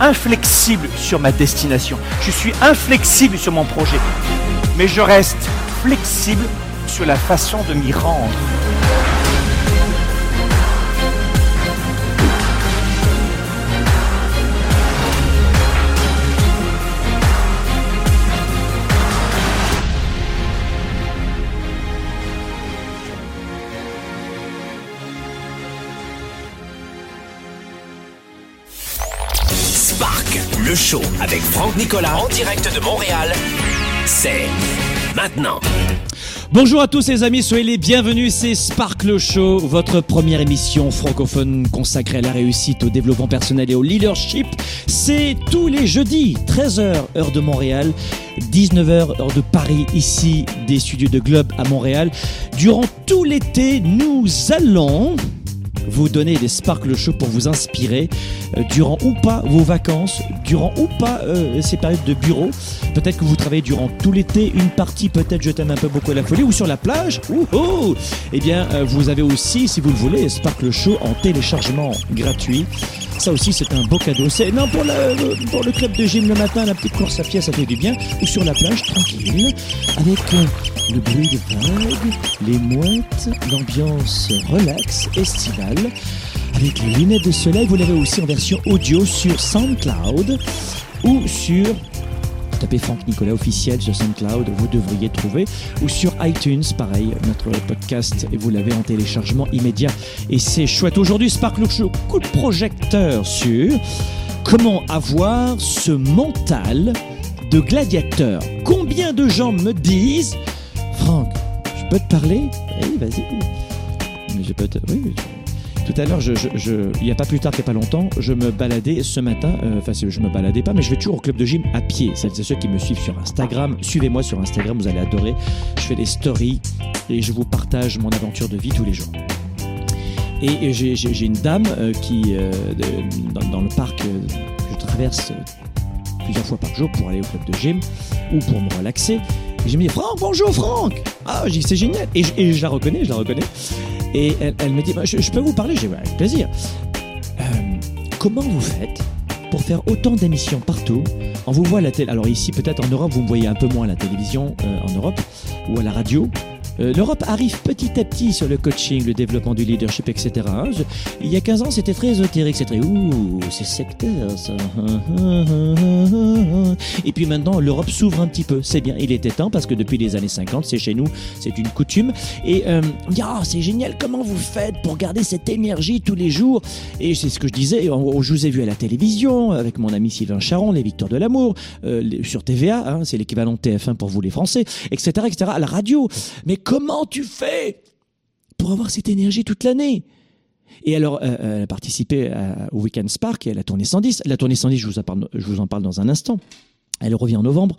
Inflexible sur ma destination. Je suis inflexible sur mon projet. Mais je reste flexible sur la façon de m'y rendre. Avec Franck Nicolas en direct de Montréal, c'est maintenant. Bonjour à tous les amis, soyez les bienvenus, c'est Sparkle Show, votre première émission francophone consacrée à la réussite, au développement personnel et au leadership. C'est tous les jeudis, 13h heure de Montréal, 19h heure de Paris, ici des studios de Globe à Montréal. Durant tout l'été, nous allons vous donner des Sparkle Show pour vous inspirer euh, durant ou pas vos vacances, durant ou pas euh, ces périodes de bureau. Peut-être que vous travaillez durant tout l'été, une partie peut-être je t'aime un peu beaucoup à la folie ou sur la plage. Ouh Eh bien, euh, vous avez aussi, si vous le voulez, Sparkle Show en téléchargement gratuit. Ça aussi, c'est un beau cadeau. C'est non pour, le- pour le club de gym le matin, la petite course à pied, ça fait du bien. Ou sur la plage, tranquille, avec euh, le bruit des vagues, les mouettes, l'ambiance relax, estivale. Avec les lunettes de soleil, vous l'avez aussi en version audio sur SoundCloud ou sur tapez Franck Nicolas officiel sur SoundCloud, vous devriez trouver, ou sur iTunes, pareil, notre podcast, et vous l'avez en téléchargement immédiat. Et c'est chouette. Aujourd'hui, Sparkle Show, coup de projecteur sur comment avoir ce mental de gladiateur. Combien de gens me disent, Franck, je peux te parler? Oui, vas-y. Mais je peux te... Oui, tout à l'heure, je, il n'y a pas plus tard qu'il pas longtemps, je me baladais ce matin, euh, enfin je me baladais pas, mais je vais toujours au club de gym à pied. Celles et ceux qui me suivent sur Instagram, suivez-moi sur Instagram, vous allez adorer. Je fais des stories et je vous partage mon aventure de vie tous les jours. Et j'ai une dame euh, qui, euh, dans, le parc que je traverse plusieurs fois par jour pour aller au club de gym ou pour me relaxer. Et je me dis, Franck, bonjour Franck Ah, c'est génial et je la reconnais, je la reconnais. Et elle, me dit, Bah, je, peux vous parler avec plaisir. Euh, comment vous faites pour faire autant d'émissions partout On vous voit la télé. Alors ici, peut-être en Europe, vous me voyez un peu moins à la télévision euh, en Europe ou à la radio. Euh, L'Europe arrive petit à petit sur le coaching, le développement du leadership, etc. il y a 15 ans, c'était très ésotérique, c'était ouh, c'est sectaire ça. Et puis maintenant, l'Europe s'ouvre un petit peu. C'est bien, il était temps parce que depuis les années 50, c'est chez nous, c'est une coutume. Et euh, on ah, c'est génial, comment vous faites pour garder cette énergie tous les jours? Et c'est ce que je disais, on- je vous ai vu à la télévision avec mon ami Sylvain Charon, les Victoires de l'amour, euh, sur TVA, hein, c'est l'équivalent de TF1 pour vous les Français, etc., etc., à la radio. Mais comment tu fais pour avoir cette énergie toute l'année? Et alors, euh, elle a participé au Weekend Spark et à la tournée 110. La tournée 110, je vous en parle, dans un instant. Elle revient en novembre.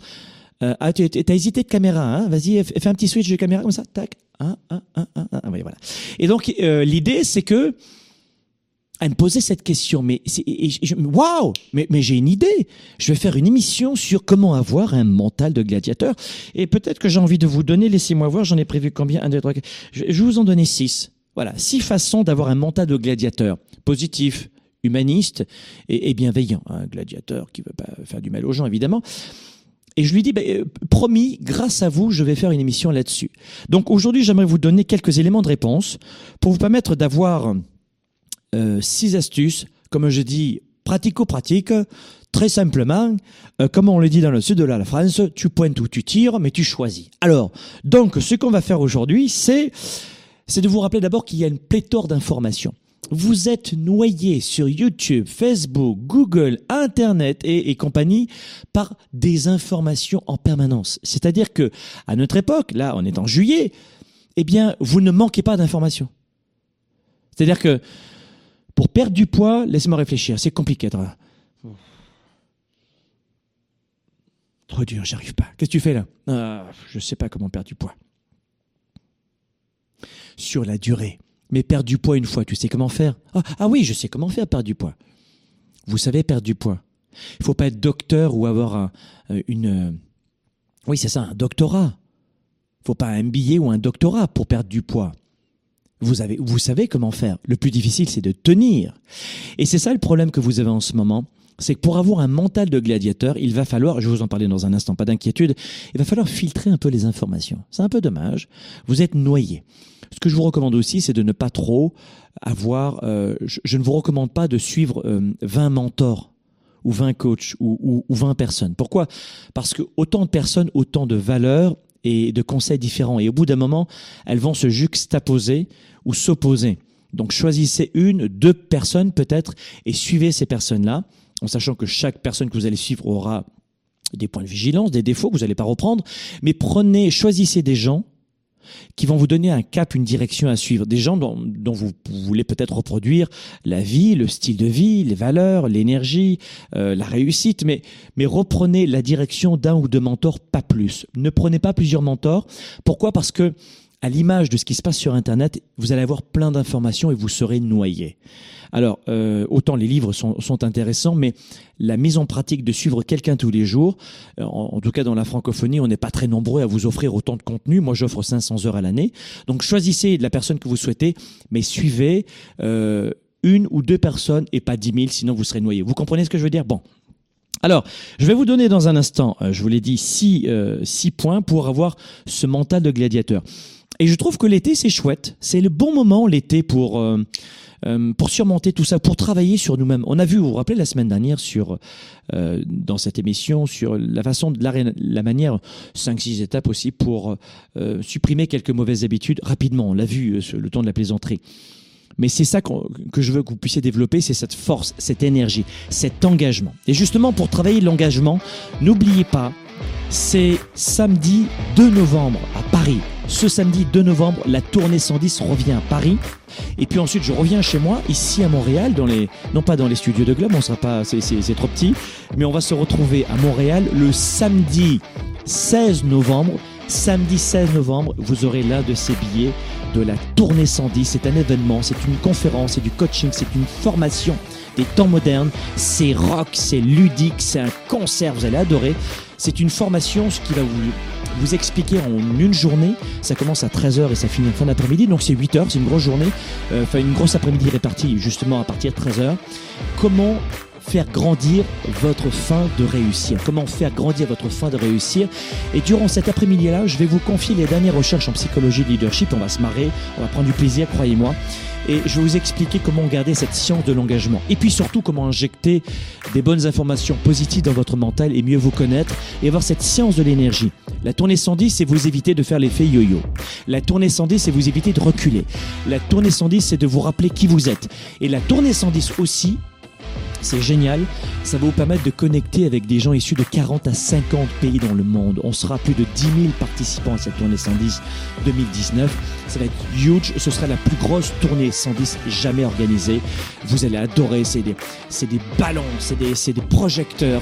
Euh, ah, tu as hésité de caméra, hein? Vas-y, fais un petit switch de caméra comme ça, tac. Un, un, un, un, un. Ah, oui, voilà. Et donc, euh, l'idée, c'est que elle me posait cette question, mais waouh, mais, mais j'ai une idée. Je vais faire une émission sur comment avoir un mental de gladiateur. Et peut-être que j'ai envie de vous donner, laissez-moi voir, j'en ai prévu combien? Un, deux, trois. Je, je vous en donner six. Voilà, six façons d'avoir un mental de gladiateur. Positif, humaniste et, bienveillant. Un gladiateur qui veut pas faire du mal aux gens, évidemment. Et je lui dis, ben, euh, promis, grâce à vous, je vais faire une émission là-dessus. Donc aujourd'hui, j'aimerais vous donner quelques éléments de réponse pour vous permettre d'avoir euh, six astuces, comme je dis, pratico-pratiques, très simplement, euh, comme on le dit dans le sud de la France, tu pointes ou tu tires, mais tu choisis. Alors, donc, ce qu'on va faire aujourd'hui, c'est, c'est de vous rappeler d'abord qu'il y a une pléthore d'informations. Vous êtes noyé sur YouTube, Facebook, Google, Internet et, et compagnie par des informations en permanence. C'est-à-dire que, à notre époque, là, on est en juillet, eh bien, vous ne manquez pas d'informations. C'est-à-dire que, pour perdre du poids, laissez-moi réfléchir, c'est compliqué. Trop, trop dur, j'arrive pas. Qu'est-ce que tu fais là? Ah, Je sais pas comment perdre du poids. Sur la durée. Mais perdre du poids une fois, tu sais comment faire? Ah, ah oui, je sais comment faire perdre du poids. Vous savez perdre du poids. Il faut pas être docteur ou avoir un, euh, une... euh, Oui, c'est ça, un doctorat. Il faut pas un MBA ou un doctorat pour perdre du poids. Vous, avez, vous savez comment faire. Le plus difficile, c'est de tenir. Et c'est ça le problème que vous avez en ce moment. c'est que pour avoir un mental de gladiateur, il va falloir, je vous en parler dans un instant, pas d'inquiétude, il va falloir filtrer un peu les informations. C'est un peu dommage. Vous êtes noyé. Ce que je vous recommande aussi, c'est de ne pas trop avoir. Euh, je, ne vous recommande pas de suivre 20 euh, mentors ou 20 coachs ou, ou, 20 personnes. Pourquoi? Parce que autant de personnes, autant de valeurs et de conseils différents. Et au bout d'un moment, elles vont se juxtaposer ou s'opposer. Donc choisissez une, deux personnes peut-être et suivez ces personnes-là en sachant que chaque personne que vous allez suivre aura des points de vigilance, des défauts que vous n'allez pas reprendre, mais prenez, choisissez des gens qui vont vous donner un cap, une direction à suivre, des gens dont, vous, voulez peut-être reproduire la vie, le style de vie, les valeurs, l'énergie, euh, la réussite, mais, mais reprenez la direction d'un ou deux mentors, pas plus. Ne prenez pas plusieurs mentors. Pourquoi? Parce que à l'image de ce qui se passe sur Internet, vous allez avoir plein d'informations et vous serez noyé. Alors, euh, autant les livres sont, intéressants, mais la mise en pratique de suivre quelqu'un tous les jours, euh, en, tout cas dans la francophonie, on n'est pas très nombreux à vous offrir autant de contenu. Moi, j'offre 500 heures à l'année. Donc, choisissez la personne que vous souhaitez, mais suivez euh, une ou deux personnes et pas dix mille, sinon vous serez noyé. Vous comprenez ce que je veux dire? Bon. Alors, je vais vous donner dans un instant, je vous l'ai dit, six, six points pour avoir ce mental de gladiateur. Et je trouve que l'été, c'est chouette. C'est le bon moment, l'été, pour, euh, euh, pour surmonter tout ça, pour travailler sur nous-mêmes. On a vu, vous vous rappelez, la semaine dernière, sur, euh, dans cette émission, sur la façon, de la, la manière, 5-6 étapes aussi, pour supprimer quelques mauvaises habitudes rapidement. On l'a vu le temps de la plaisanterie. Mais c'est ça que je veux que vous puissiez développer, c'est cette force, cette énergie, cet engagement. Et justement, pour travailler l'engagement, n'oubliez pas, c'est samedi 2 novembre à Paris. Ce samedi 2 novembre, la tournée 110 revient à Paris. Et puis ensuite, je reviens chez moi, ici à Montréal, dans les, non pas dans les studios de Globe, on sera pas, c'est trop petit, mais on va se retrouver à Montréal le samedi 16 novembre. Samedi 16 novembre, vous aurez l'un de ces billets de la tournée 110. C'est un événement, c'est une conférence, c'est du coaching, c'est une formation des temps modernes. C'est rock, c'est ludique, c'est un concert, vous allez adorer. C'est une formation, ce qui va vous vous expliquer en une journée. Ça commence à 13h et ça finit en fin d'après-midi, donc c'est 8 heures, c'est une grosse journée, euh, enfin une grosse après-midi répartie justement à partir de 13h. Comment faire grandir votre fin de réussir Comment faire grandir votre fin de réussir Et durant cet après-midi-là, je vais vous confier les dernières recherches en psychologie de leadership. On va se marrer, on va prendre du plaisir, croyez-moi. Et je vais vous expliquer comment garder cette science de l'engagement. Et puis surtout comment injecter des bonnes informations positives dans votre mental et mieux vous connaître et avoir cette science de l'énergie. La tournée 110, c'est vous éviter de faire l'effet yo-yo. La tournée 110, c'est vous éviter de reculer. La tournée 110, c'est de vous rappeler qui vous êtes. Et la tournée 110 aussi, c'est génial. Ça va vous permettre de connecter avec des gens issus de 40 à 50 pays dans le monde. On sera plus de 10 000 participants à cette tournée 110 2019. Ça va être huge. Ce sera la plus grosse tournée 110 jamais organisée. Vous allez adorer. C'est des, c'est des ballons, c'est des, c'est des projecteurs.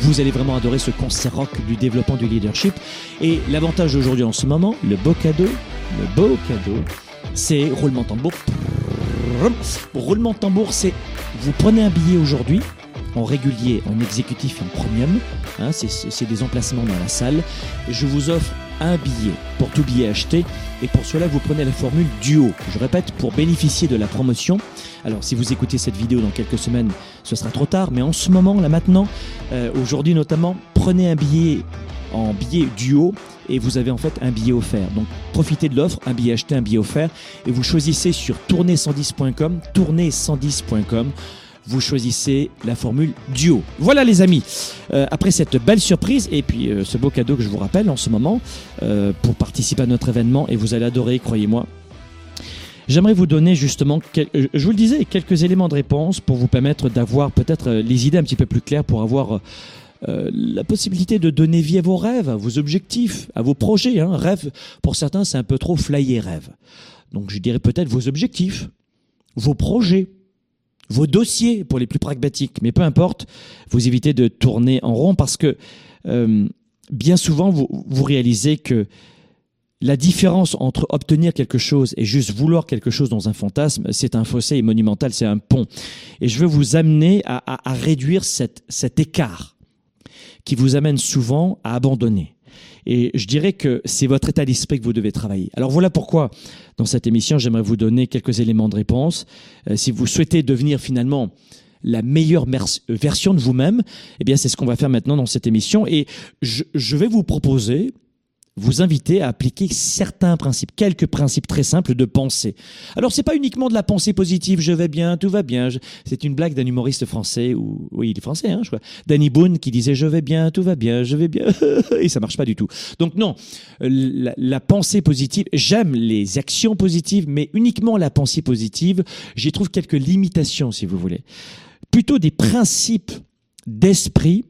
Vous allez vraiment adorer ce concert rock du développement du leadership. Et l'avantage d'aujourd'hui en ce moment, le beau cadeau, le beau cadeau, c'est roulement tambour. Roulement de tambour, c'est vous prenez un billet aujourd'hui, en régulier, en exécutif et en premium. Hein, c'est des emplacements dans la salle. Je vous offre un billet pour tout billet acheté. Et pour cela, vous prenez la formule duo. Je répète, pour bénéficier de la promotion. Alors, si vous écoutez cette vidéo dans quelques semaines, ce sera trop tard. Mais en ce moment, là maintenant, euh, aujourd'hui notamment, prenez un billet en billet duo et vous avez en fait un billet offert. Donc profitez de l'offre, un billet acheté, un billet offert et vous choisissez sur tournée110.com, tournée110.com vous choisissez la formule duo. Voilà les amis, euh, après cette belle surprise et puis euh, ce beau cadeau que je vous rappelle en ce moment euh, pour participer à notre événement et vous allez adorer, croyez-moi. J'aimerais vous donner justement, je vous le disais, quelques éléments de réponse pour vous permettre d'avoir peut-être les idées un petit peu plus claires pour avoir euh, la possibilité de donner vie à vos rêves, à vos objectifs, à vos projets. Hein. Rêve, pour certains, c'est un peu trop flyer rêve. Donc je dirais peut-être vos objectifs, vos projets, vos dossiers pour les plus pragmatiques. Mais peu importe, vous évitez de tourner en rond parce que euh, bien souvent, vous, réalisez que la différence entre obtenir quelque chose et juste vouloir quelque chose dans un fantasme, c'est un fossé monumental, c'est un pont. Et je veux vous amener à, réduire cet écart qui vous amène souvent à abandonner. Et je dirais que c'est votre état d'esprit que vous devez travailler. Alors voilà pourquoi, dans cette émission, j'aimerais vous donner quelques éléments de réponse. Euh, si vous souhaitez devenir finalement la meilleure version de vous-même, eh bien, c'est ce qu'on va faire maintenant dans cette émission. Et je, je vais vous proposer vous inviter à appliquer certains principes, quelques principes très simples de pensée. Alors c'est pas uniquement de la pensée positive, je vais bien, tout va bien. C'est une blague d'un humoriste français ou oui, il est français, hein, je crois. Danny Boone qui disait je vais bien, tout va bien, je vais bien, et ça marche pas du tout. Donc non, la, la pensée positive, j'aime les actions positives, mais uniquement la pensée positive, j'y trouve quelques limitations, si vous voulez. Plutôt des principes d'esprit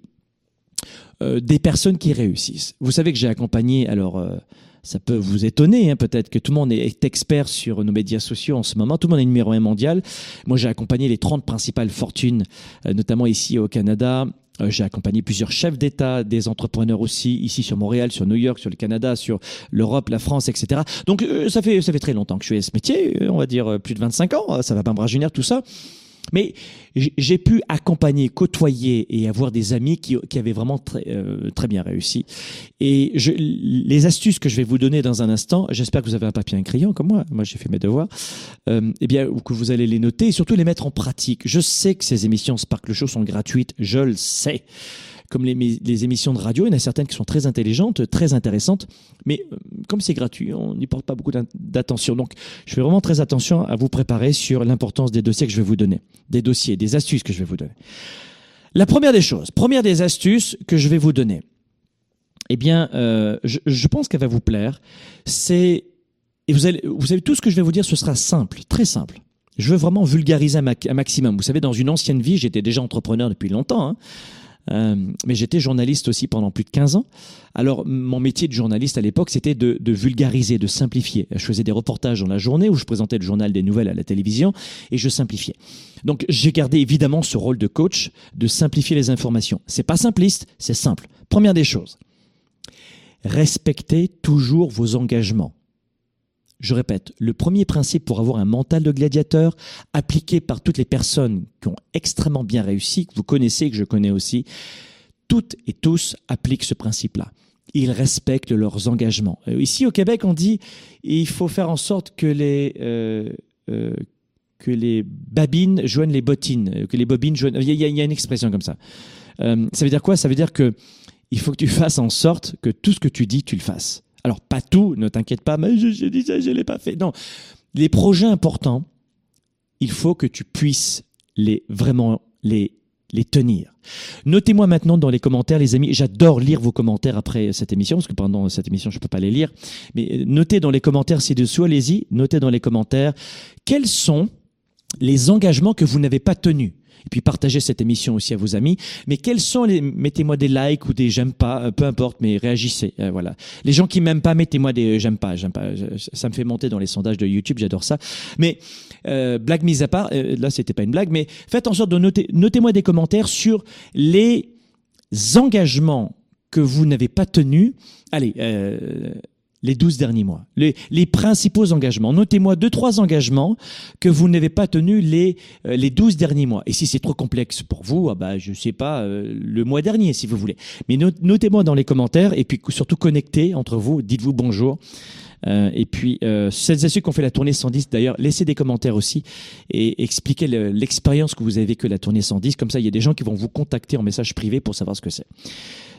euh, des personnes qui réussissent. Vous savez que j'ai accompagné, alors euh, ça peut vous étonner, hein, peut-être que tout le monde est expert sur nos médias sociaux en ce moment, tout le monde est numéro un mondial. Moi j'ai accompagné les 30 principales fortunes, euh, notamment ici au Canada. J'ai accompagné plusieurs chefs d'État, des entrepreneurs aussi, ici sur Montréal, sur New York, sur le Canada, sur l'Europe, la France, etc. Donc ça fait ça fait très longtemps que je fais ce métier, on va dire plus de 25 ans, ça va pas me rajeunir tout ça. Mais j'ai pu accompagner, côtoyer et avoir des amis qui, qui avaient vraiment très, euh, très bien réussi. Et je, les astuces que je vais vous donner dans un instant, j'espère que vous avez un papier et un crayon comme moi, moi j'ai fait mes devoirs, euh, eh bien, que vous allez les noter et surtout les mettre en pratique. Je sais que ces émissions Sparkle Show sont gratuites, je le sais comme les, émissions de radio, il y en a certaines qui sont très intelligentes, très intéressantes, mais euh, comme c'est gratuit, on n'y porte pas beaucoup d'attention. Donc, je fais vraiment très attention à vous préparer sur l'importance des dossiers que je vais vous donner, des dossiers, des astuces que je vais vous donner. La première des choses, première des astuces que je vais vous donner, eh bien, euh, je, je, pense qu'elle va vous plaire. C'est et vous allez, vous savez tout ce que je vais vous dire, ce sera simple, très simple. Je veux vraiment vulgariser un, maximum. Vous savez, dans une ancienne vie, j'étais déjà entrepreneur depuis longtemps. Hein. Euh, mais j'étais journaliste aussi pendant plus de 15 ans. Alors, mon métier de journaliste à l'époque, c'était de, de, vulgariser, de simplifier. Je faisais des reportages dans la journée où je présentais le journal des nouvelles à la télévision et je simplifiais. Donc, j'ai gardé évidemment ce rôle de coach, de simplifier les informations. C'est pas simpliste, c'est simple. Première des choses. Respectez toujours vos engagements. Je répète, le premier principe pour avoir un mental de gladiateur, appliqué par toutes les personnes qui ont extrêmement bien réussi, que vous connaissez, que je connais aussi, toutes et tous appliquent ce principe-là. Ils respectent leurs engagements. Euh, ici au Québec, on dit il faut faire en sorte que les euh, euh, que les babines joignent les bottines, que les bobines joignent. Il y, a, il y a une expression comme ça. Ça veut dire quoi? Ça veut dire que il faut que tu fasses en sorte que tout ce que tu dis, tu le fasses. Alors, pas tout, ne t'inquiète pas, mais je, dis ça, je ne l'ai pas fait. Non, les projets importants, il faut que tu puisses les vraiment les les tenir. Notez-moi maintenant dans les commentaires, les amis. J'adore lire vos commentaires après cette émission, parce que pendant cette émission, je ne peux pas les lire. Mais euh, notez dans les commentaires ci-dessous, allez-y, notez dans les commentaires quels sont les engagements que vous n'avez pas tenus? Et puis partagez cette émission aussi à vos amis. Mais quels sont les, mettez-moi des likes ou des j'aime pas, euh, peu importe, mais réagissez. Euh, voilà. Les gens qui m'aiment pas, mettez-moi des j'aime pas, j'aime pas. Ça me fait monter dans les sondages de YouTube, j'adore ça. Mais euh, blague mise à part, euh, là c'était pas une blague, mais faites en sorte de noter, notez-moi des commentaires sur les engagements que vous n'avez pas tenus. Allez. Les douze derniers mois, les, les principaux engagements. Notez-moi deux, trois engagements que vous n'avez pas tenus les euh, les douze derniers mois. Et si c'est trop complexe pour vous, ah bah je sais pas, euh, le mois dernier si vous voulez. Mais notez-moi dans les commentaires et puis surtout connectez entre vous, dites-vous bonjour. Euh, et puis, euh, celles et ceux qui ont fait la tournée 110, d'ailleurs, laissez des commentaires aussi et expliquez l'expérience que vous avez vécue la tournée 110. Comme ça, il y a des gens qui vont vous contacter en message privé pour savoir ce que c'est.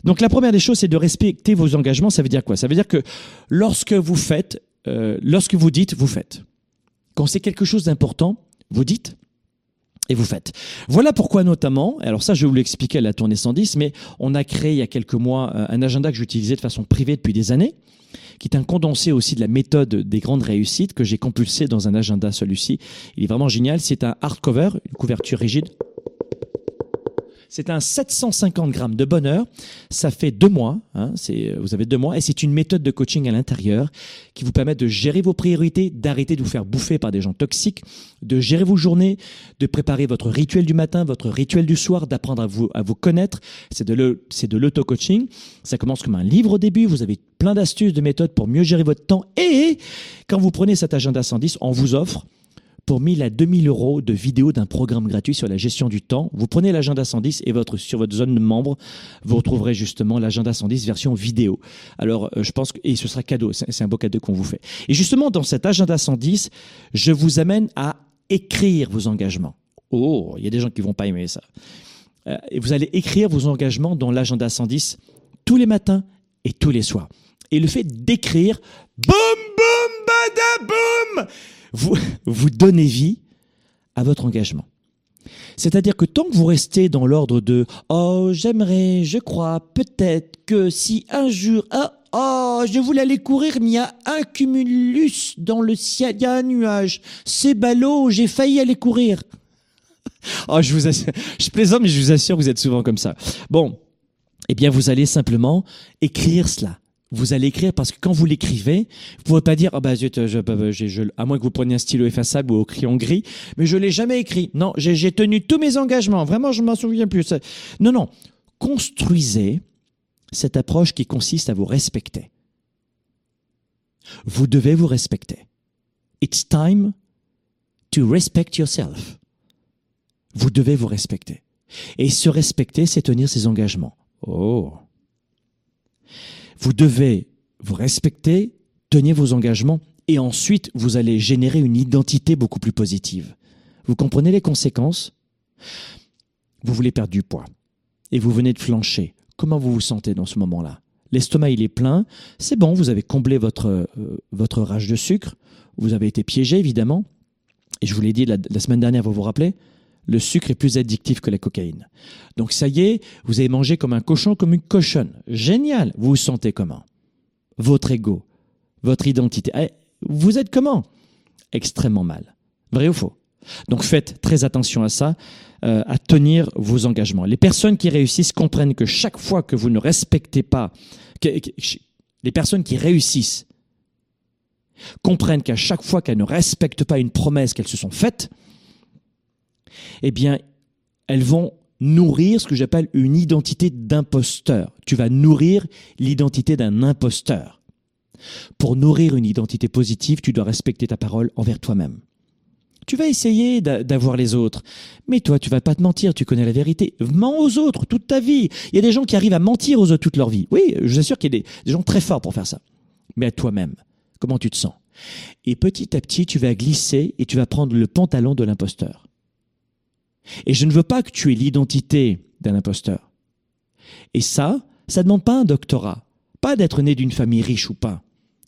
Donc la première des choses, c'est de respecter vos engagements. Ça veut dire quoi? Ça veut dire que lorsque vous faites, euh, lorsque vous dites, vous faites. Quand c'est quelque chose d'important, vous dites et vous faites. Voilà pourquoi notamment, alors ça je vous l'expliquer à la tournée 110, mais on a créé il y a quelques mois euh, un agenda que j'utilisais de façon privée depuis des années, qui est un condensé aussi de la méthode des grandes réussites que j'ai compulsé dans un agenda celui-ci. Il est vraiment génial, c'est un hardcover, une couverture rigide c'est un 750 grammes de bonheur. Ça fait deux mois. Hein, c'est, vous avez deux mois. Et c'est une méthode de coaching à l'intérieur qui vous permet de gérer vos priorités, d'arrêter de vous faire bouffer par des gens toxiques, de gérer vos journées, de préparer votre rituel du matin, votre rituel du soir, d'apprendre à vous, à vous connaître. C'est de l'auto-coaching. Ça commence comme un livre au début. Vous avez plein d'astuces, de méthodes pour mieux gérer votre temps. Et quand vous prenez cet agenda 110, on vous offre pour 1000 à 2000 euros de vidéos d'un programme gratuit sur la gestion du temps. Vous prenez l'agenda 110 et votre, sur votre zone de membre, vous retrouverez justement l'agenda 110 version vidéo. Alors, euh, je pense que, et ce sera cadeau, c'est un beau cadeau qu'on vous fait. Et justement, dans cet agenda 110, je vous amène à écrire vos engagements Oh, il y a des gens qui vont pas aimer ça. Euh, vous allez écrire vos engagements dans l'agenda 110 tous les matins et tous les soirs. Et le fait d'écrire, boum, boum, bada, boum, vous, vous donnez vie à votre engagement. C'est-à-dire que tant que vous restez dans l'ordre de oh j'aimerais, je crois, peut-être que si un jour ah oh je voulais aller courir mais il y a un cumulus dans le ciel, il y a un nuage, c'est ballot, j'ai failli aller courir. oh je vous assure, je plaisante mais je vous assure vous êtes souvent comme ça. Bon, eh bien vous allez simplement écrire cela vous allez écrire parce que quand vous l'écrivez, vous pouvez pas dire ah bah zut, je, je, je, à moins que vous preniez un stylo effaçable ou au crayon gris, mais je l'ai jamais écrit. Non, j'ai tenu tous mes engagements. Vraiment, je m'en souviens plus. Non, non. Construisez cette approche qui consiste à vous respecter. Vous devez vous respecter. It's time to respect yourself. Vous devez vous respecter. Et se respecter, c'est tenir ses engagements. Oh. Vous devez vous respecter, tenir vos engagements et ensuite vous allez générer une identité beaucoup plus positive. Vous comprenez les conséquences? Vous voulez perdre du poids et vous venez de flancher. Comment vous vous sentez dans ce moment-là? L'estomac il est plein, c'est bon, vous avez comblé votre euh, votre rage de sucre, vous avez été piégé évidemment. Et je vous l'ai dit la semaine dernière, vous vous rappelez? Le sucre est plus addictif que la cocaïne. Donc ça y est, vous avez mangé comme un cochon, comme une cochonne. Génial. Vous vous sentez comment? Votre ego, votre identité. Eh, vous êtes comment? Extrêmement mal. Vrai ou faux? Donc faites très attention à ça, euh, à tenir vos engagements. Les personnes qui réussissent comprennent que chaque fois que vous ne respectez pas, les personnes qui réussissent comprennent qu'à chaque fois qu'elles ne respectent pas une promesse qu'elles se sont faites, eh bien, elles vont nourrir ce que j'appelle une identité d'imposteur. Tu vas nourrir l'identité d'un imposteur. Pour nourrir une identité positive, tu dois respecter ta parole envers toi-même. Tu vas essayer d'avoir les autres, mais toi, tu vas pas te mentir, tu connais la vérité. Mens aux autres toute ta vie. Il y a des gens qui arrivent à mentir aux autres toute leur vie. Oui, je vous assure qu'il y a des, des gens très forts pour faire ça. Mais à toi-même, comment tu te sens? Et petit à petit, tu vas glisser et tu vas prendre le pantalon de l'imposteur. Et je ne veux pas que tu aies l'identité d'un imposteur. Et ça, ça ne demande pas un doctorat, pas d'être né d'une famille riche ou pas,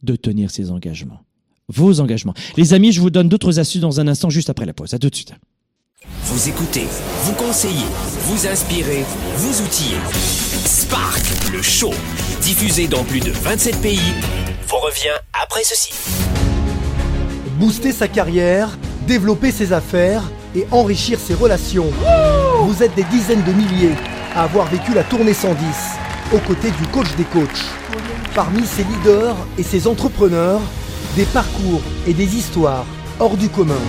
de tenir ses engagements. Vos engagements. Les amis, je vous donne d'autres astuces dans un instant, juste après la pause. À tout de suite. Vous écoutez, vous conseillez, vous inspirez, vous outillez. Spark, le show, diffusé dans plus de 27 pays, vous revient après ceci. Booster sa carrière, développer ses affaires et enrichir ses relations. Vous êtes des dizaines de milliers à avoir vécu la tournée 110 aux côtés du coach des coachs. Parmi ces leaders et ces entrepreneurs, des parcours et des histoires hors du commun.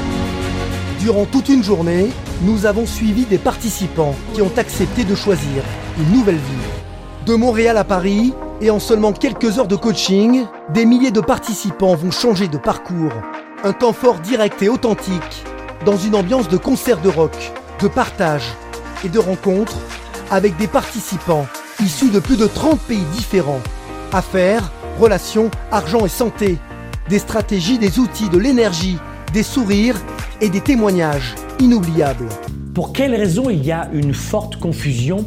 Durant toute une journée, nous avons suivi des participants qui ont accepté de choisir une nouvelle vie. De Montréal à Paris, et en seulement quelques heures de coaching, des milliers de participants vont changer de parcours. Un temps fort direct et authentique dans une ambiance de concert de rock, de partage et de rencontres avec des participants issus de plus de 30 pays différents. Affaires, relations, argent et santé, des stratégies, des outils, de l'énergie, des sourires et des témoignages inoubliables. Pour quelles raisons il y a une forte confusion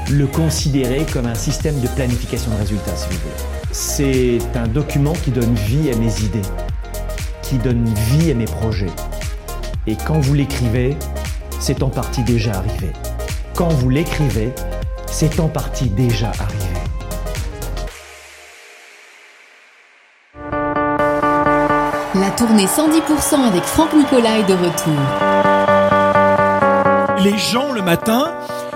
le considérer comme un système de planification de résultats, si vous voulez. C'est un document qui donne vie à mes idées, qui donne vie à mes projets. Et quand vous l'écrivez, c'est en partie déjà arrivé. Quand vous l'écrivez, c'est en partie déjà arrivé. La tournée 110% avec Franck Nicolas est de retour. Les gens le matin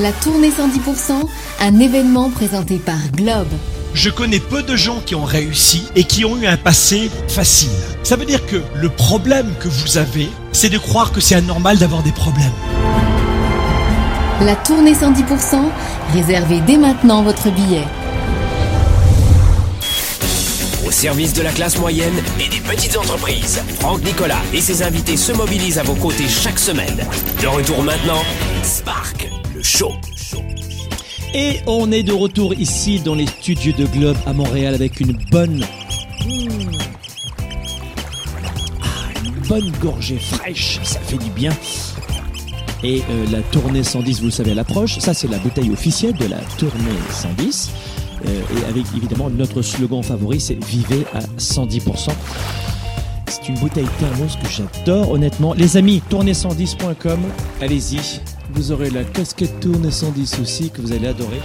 La tournée 110%, un événement présenté par Globe. Je connais peu de gens qui ont réussi et qui ont eu un passé facile. Ça veut dire que le problème que vous avez, c'est de croire que c'est anormal d'avoir des problèmes. La tournée 110%, réservez dès maintenant votre billet. Au service de la classe moyenne et des petites entreprises, Franck Nicolas et ses invités se mobilisent à vos côtés chaque semaine. De retour maintenant, Spark, Et on est de retour ici dans les studios de Globe à Montréal avec une bonne. Ah, une bonne gorgée fraîche, ça fait du bien. Et euh, la tournée 110, vous le savez, elle approche. Ça, c'est la bouteille officielle de la tournée 110. Euh, et avec évidemment notre slogan favori, c'est Vivez à 110%. C'est une bouteille thermos que j'adore, honnêtement. Les amis, tournée110.com, allez-y. Vous aurez la casquette tournée 110 aussi que vous allez adorer.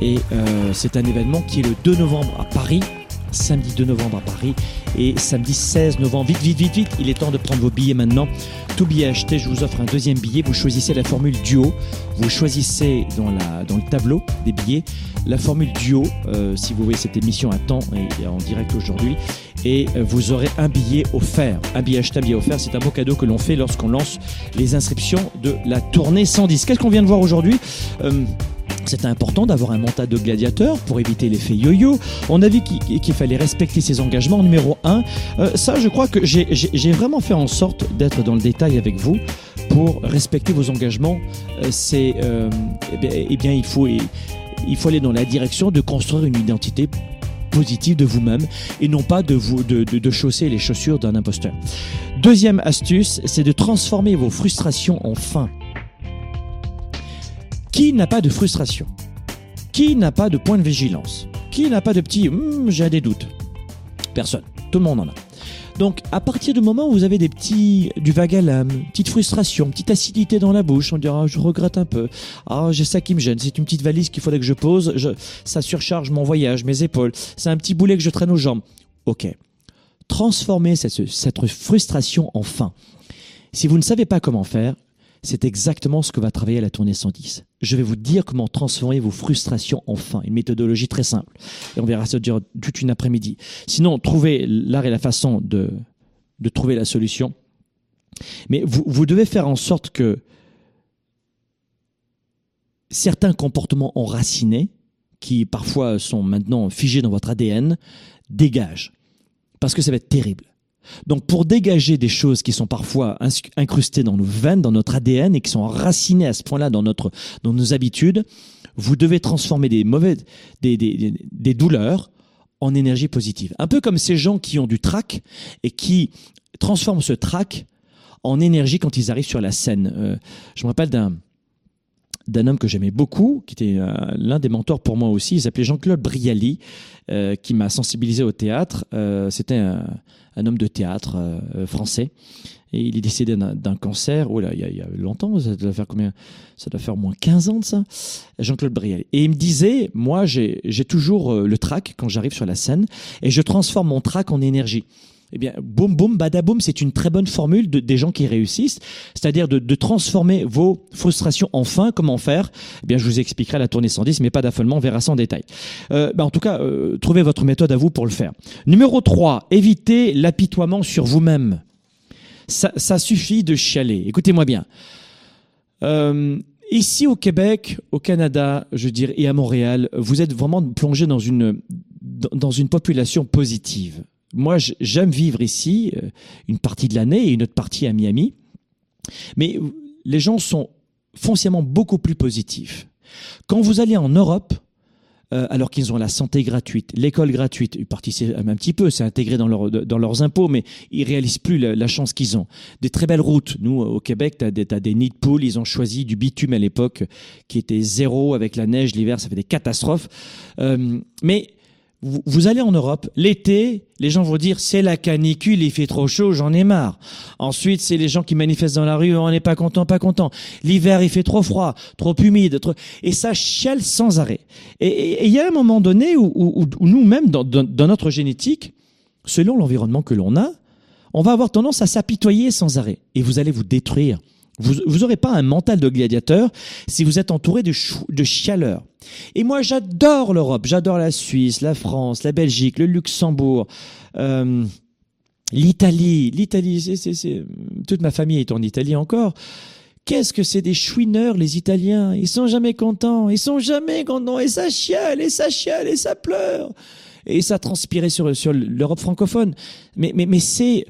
Et euh, c'est un événement qui est le 2 novembre à Paris. Samedi 2 novembre à Paris et samedi 16 novembre. Vite, vite, vite, vite. Il est temps de prendre vos billets maintenant. Tout billet acheté, je vous offre un deuxième billet. Vous choisissez la formule duo. Vous choisissez dans, le tableau des billets la formule duo, euh, si vous voyez cette émission à temps et, et en direct aujourd'hui. Et euh, vous aurez un billet offert. Un billet acheté, un billet offert. C'est un beau cadeau que l'on fait lorsqu'on lance les inscriptions de la tournée 110. Qu'est-ce qu'on vient de voir aujourd'hui? Euh, c'était important d'avoir un mental de gladiateur pour éviter l'effet yo-yo. On a vu qu'il fallait respecter ses engagements. Numéro 1, ça je crois que j'ai- vraiment fait en sorte d'être dans le détail avec vous pour respecter vos engagements. Euh, C'est euh, eh eh bien, il faut il faut aller dans la direction de construire une identité positive de vous-même et non pas de, de chausser les chaussures d'un imposteur. Deuxième astuce, c'est de transformer vos frustrations en faim. Qui n'a pas de frustration Qui n'a pas de point de vigilance Qui n'a pas de petit Hum, j'ai des doutes Personne. Tout le monde en a. Donc, à partir du moment où vous avez des petits, du vague à l'âme, petite frustration, petite acidité dans la bouche, on dira, je regrette un peu. Ah, j'ai ça qui me gêne. C'est une petite valise qu'il faudrait que je pose. Ça surcharge mon voyage, mes épaules. C'est un petit boulet que je traîne aux jambes. Ok. Transformez cette, cette frustration en faim. Si vous ne savez pas comment faire, c'est exactement ce que va travailler la tournée 110. Je vais vous dire comment transformer vos frustrations en faim. Une méthodologie très simple. Et on verra ça durant toute une après-midi. Sinon, trouvez l'art et la façon de, de trouver la solution. Mais vous, vous devez faire en sorte que certains comportements enracinés, qui parfois sont maintenant figés dans votre ADN, dégagent. Parce que ça va être terrible. Donc pour dégager des choses qui sont parfois incrustées dans nos veines, dans notre ADN et qui sont enracinées à ce point-là dans dans nos habitudes, vous devez transformer des mauvaises des, des, des douleurs en énergie positive. Un peu comme ces gens qui ont du trac et qui transforment ce trac en énergie quand ils arrivent sur la scène. Euh, je me rappelle d'un d'un homme que j'aimais beaucoup, qui était euh, l'un des mentors pour moi aussi. Il s'appelait Jean-Claude Brialy, euh, qui m'a sensibilisé au théâtre. Euh, C'était un, homme de théâtre euh, français. Et il est décédé d'un cancer. Oh là, il y, a, il y, a, longtemps. Ça doit faire combien? Ça doit faire au moins 15 ans de ça. Jean-Claude Brialy. Et il me disait, moi, j'ai toujours euh, le trac quand j'arrive sur la scène, et je transforme mon trac en énergie eh bien, boum, boum, badaboum, c'est une très bonne formule de, des gens qui réussissent, c'est-à-dire de, de, transformer vos frustrations en fin. Comment faire? Eh bien, je vous expliquerai la tournée 110, mais pas d'affolement, on verra ça en détail. Euh, bah, en tout cas, euh, trouvez votre méthode à vous pour le faire. Numéro 3, évitez l'apitoiement sur vous-même. Ça, ça, suffit de chialer. Écoutez-moi bien. Euh, Ici au Québec, au Canada, je dirais, et à Montréal, vous êtes vraiment plongé dans une, dans une population positive. Moi, j'aime vivre ici, euh, une partie de l'année et une autre partie à Miami. Mais les gens sont foncièrement beaucoup plus positifs. Quand vous allez en Europe, euh, alors qu'ils ont la santé gratuite, l'école gratuite, ils participent un petit peu, c'est intégré dans, leur, dans leurs impôts, mais ils réalisent plus la, chance qu'ils ont. Des très belles routes. Nous, au Québec, tu as des, as nids de poules, ils ont choisi du bitume à l'époque, qui était zéro avec la neige, l'hiver, ça fait des catastrophes. Euh, mais vous, allez en Europe, l'été, les gens vont dire c'est la canicule, il fait trop chaud, j'en ai marre. Ensuite, c'est les gens qui manifestent dans la rue, on n'est pas content, pas content. L'hiver, il fait trop froid, trop humide, et ça chiale sans arrêt. Et il y a un moment donné où, nous-mêmes, dans, notre génétique, selon l'environnement que l'on a, on va avoir tendance à s'apitoyer sans arrêt. Et vous allez vous détruire. Vous n'aurez pas un mental de gladiateur si vous êtes entouré de, de chaleur. Et moi, j'adore l'Europe, j'adore la Suisse, la France, la Belgique, le Luxembourg, euh, l'Italie. L'Italie, c'est, toute ma famille est en Italie encore. Qu'est-ce que c'est des chouineurs, les Italiens? Ils sont jamais contents, ils sont jamais contents, et ça chiale, et ça chiale, et ça pleure. Et ça transpirait sur, sur l'Europe francophone. Mais, mais, mais c'est,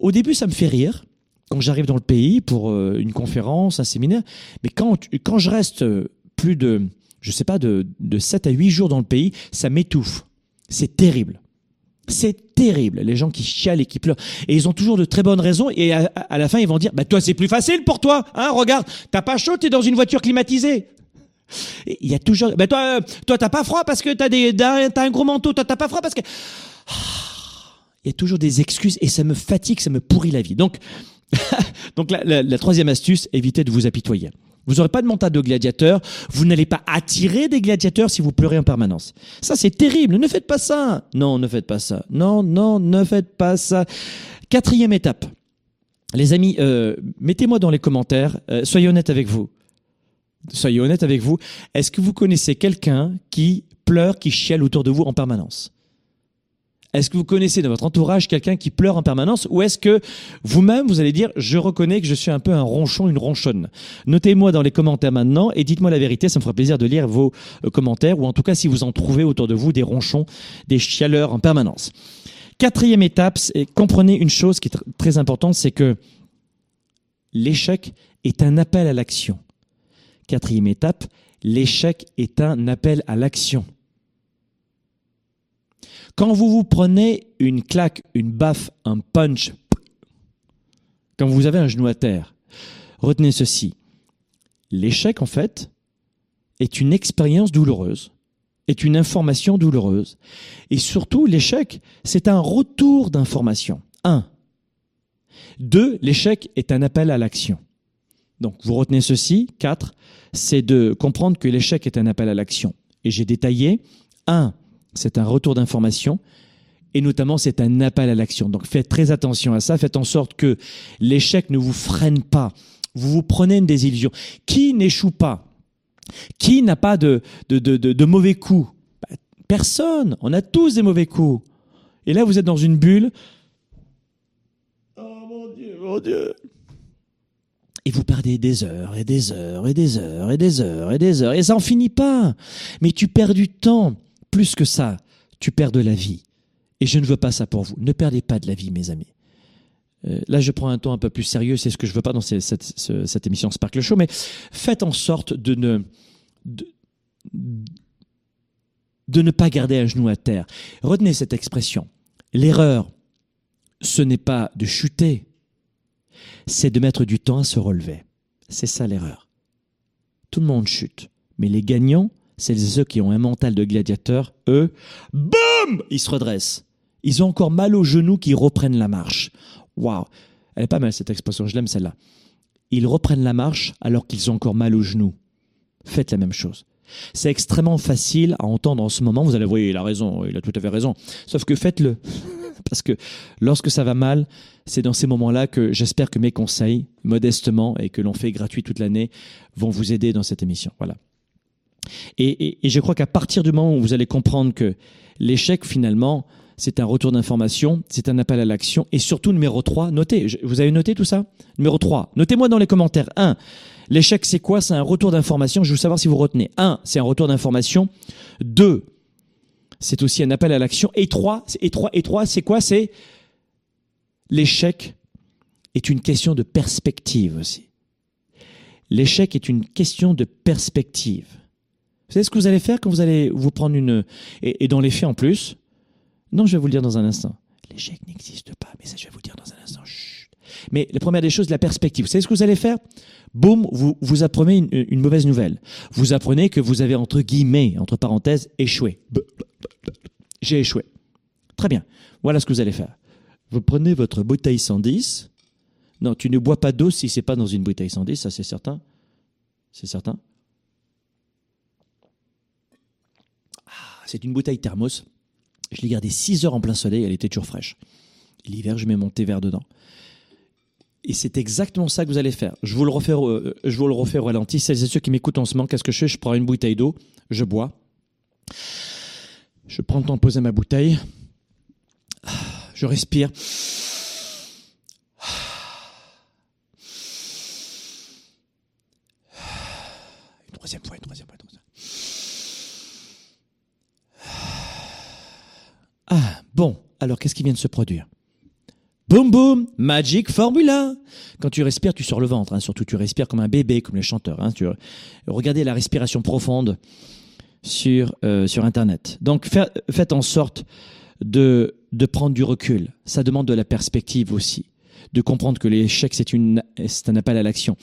au début, ça me fait rire quand j'arrive dans le pays pour euh, une conférence, un séminaire, mais quand, quand je reste euh, plus de, je sais pas, de, de 7 à 8 jours dans le pays, ça m'étouffe. C'est terrible. C'est terrible, les gens qui chialent et qui pleurent. Et ils ont toujours de très bonnes raisons. Et à, la fin, ils vont dire, bah toi, c'est plus facile pour toi. Hein, regarde, t'as pas chaud, t'es dans une voiture climatisée. Il y a toujours, bah toi, euh, toi, t'as pas froid parce que t'as des, t'as un gros manteau. Toi, t'as pas froid parce que, il y a toujours des excuses et ça me fatigue, ça me pourrit la vie. Donc, Donc la, troisième astuce, évitez de vous apitoyer. Vous n'aurez pas de mental de gladiateur. Vous n'allez pas attirer des gladiateurs si vous pleurez en permanence. Ça, c'est terrible. Ne faites pas ça. Non, ne faites pas ça. Non, non, ne faites pas ça. Quatrième étape. Les amis, euh, mettez-moi dans les commentaires. Euh, soyez honnête avec vous. Soyez honnête avec vous. Est-ce que vous connaissez quelqu'un qui pleure, qui chiale autour de vous en permanence? Est-ce que vous connaissez dans votre entourage quelqu'un qui pleure en permanence ou est-ce que vous-même vous allez dire je reconnais que je suis un peu un ronchon, une ronchonne? Notez-moi dans les commentaires maintenant et dites-moi la vérité, ça me fera plaisir de lire vos euh, commentaires ou en tout cas si vous en trouvez autour de vous des ronchons, des chialeurs en permanence. Quatrième étape, comprenez une chose qui est très importante, c'est que l'échec est un appel à l'action. Quatrième étape, l'échec est un appel à l'action. Quand vous vous prenez une claque, une baffe, un punch, quand vous avez un genou à terre, retenez ceci. L'échec, en fait, est une expérience douloureuse, est une information douloureuse. Et surtout, l'échec, c'est un retour d'information. Un. Deux, l'échec est un appel à l'action. Donc, vous retenez ceci. Quatre, c'est de comprendre que l'échec est un appel à l'action. Et j'ai détaillé. Un, c'est un retour d'information et notamment c'est un appel à l'action. Donc faites très attention à ça, faites en sorte que l'échec ne vous freine pas. Vous vous prenez une désillusion. Qui n'échoue pas? Qui n'a pas de, de, de, de, mauvais coups? Bah, Personne. On a tous des mauvais coups. Et là, vous êtes dans une bulle. Oh mon Dieu, mon Dieu. Et vous perdez des heures et des heures et des heures et des heures et des heures. Et ça n'en finit pas. Mais tu perds du temps. Plus que ça, tu perds de la vie. Et je ne veux pas ça pour vous. Ne perdez pas de la vie, mes amis. Euh, là, je prends un ton un peu plus sérieux, c'est ce que je veux pas dans cette, cette, émission Sparkle Show, mais faites en sorte de ne, de, de ne pas garder un genou à terre. Retenez cette expression. L'erreur, ce n'est pas de chuter, c'est de mettre du temps à se relever. C'est ça l'erreur. Tout le monde chute, mais les gagnants, c'est ceux qui ont un mental de gladiateur, eux, boum, ils se redressent. Ils ont encore mal aux genoux qui reprennent la marche. Waouh, elle est pas mal cette expression, je l'aime celle-là. Ils reprennent la marche alors qu'ils ont encore mal aux genoux. Faites la même chose. C'est extrêmement facile à entendre en ce moment. Vous allez voir, il a raison, il a tout à fait raison. Sauf que faites-le. Parce que lorsque ça va mal, c'est dans ces moments-là que j'espère que mes conseils, modestement, et que l'on fait gratuit toute l'année, vont vous aider dans cette émission. Voilà. Et, je crois qu'à partir du moment où vous allez comprendre que l'échec, finalement, c'est un retour d'information, c'est un appel à l'action. Et surtout, numéro 3, notez, vous avez noté tout ça? Numéro 3, notez-moi dans les commentaires. 1. L'échec, c'est quoi? C'est un retour d'information. Je veux savoir si vous retenez. Un, c'est un retour d'information. Deux, c'est aussi un appel à l'action. Et trois, et trois, et trois, c'est quoi? C'est l'échec est une question de perspective aussi. L'échec est une question de perspective. Vous savez ce que vous allez faire quand vous allez vous prendre une... Et, dans les faits en plus, non, je vais vous le dire dans un instant. L'échec n'existe pas, mais ça je vais vous le dire dans un instant. Mais la première des choses, la perspective. Vous savez ce que vous allez faire? Boum, vous, vous apprenez une, une, mauvaise nouvelle. Vous apprenez que vous avez, entre guillemets, entre parenthèses, échoué. J'ai échoué. Très bien. Voilà ce que vous allez faire. Vous prenez votre bouteille 110. Non, tu ne bois pas d'eau si c'est pas dans une bouteille 110, ça c'est certain. C'est certain. C'est une bouteille thermos. Je l'ai gardée 6 heures en plein soleil, elle était toujours fraîche. L'hiver, je mets mon thé vert dedans. Et c'est exactement ça que vous allez faire. Je vous le refais, euh, je vous le refais au ralenti. Celles et ceux qui m'écoutent en ce moment, qu'est-ce que je fais? Je prends une bouteille d'eau, je bois. Je prends le temps de poser ma bouteille. Je respire. Une troisième fois, une troisième fois, une troisième fois. Ah, bon. Alors, qu'est-ce qui vient de se produire? Boum boum, Magic Formula. Quand tu respires, tu sors le ventre. Hein. Surtout, tu respires comme un bébé, comme les chanteurs. Hein. Regardez la respiration profonde sur euh, Internet. Donc, faites en sorte de prendre du recul. Ça demande de la perspective aussi, de comprendre que l'échec c'est un appel à l'action.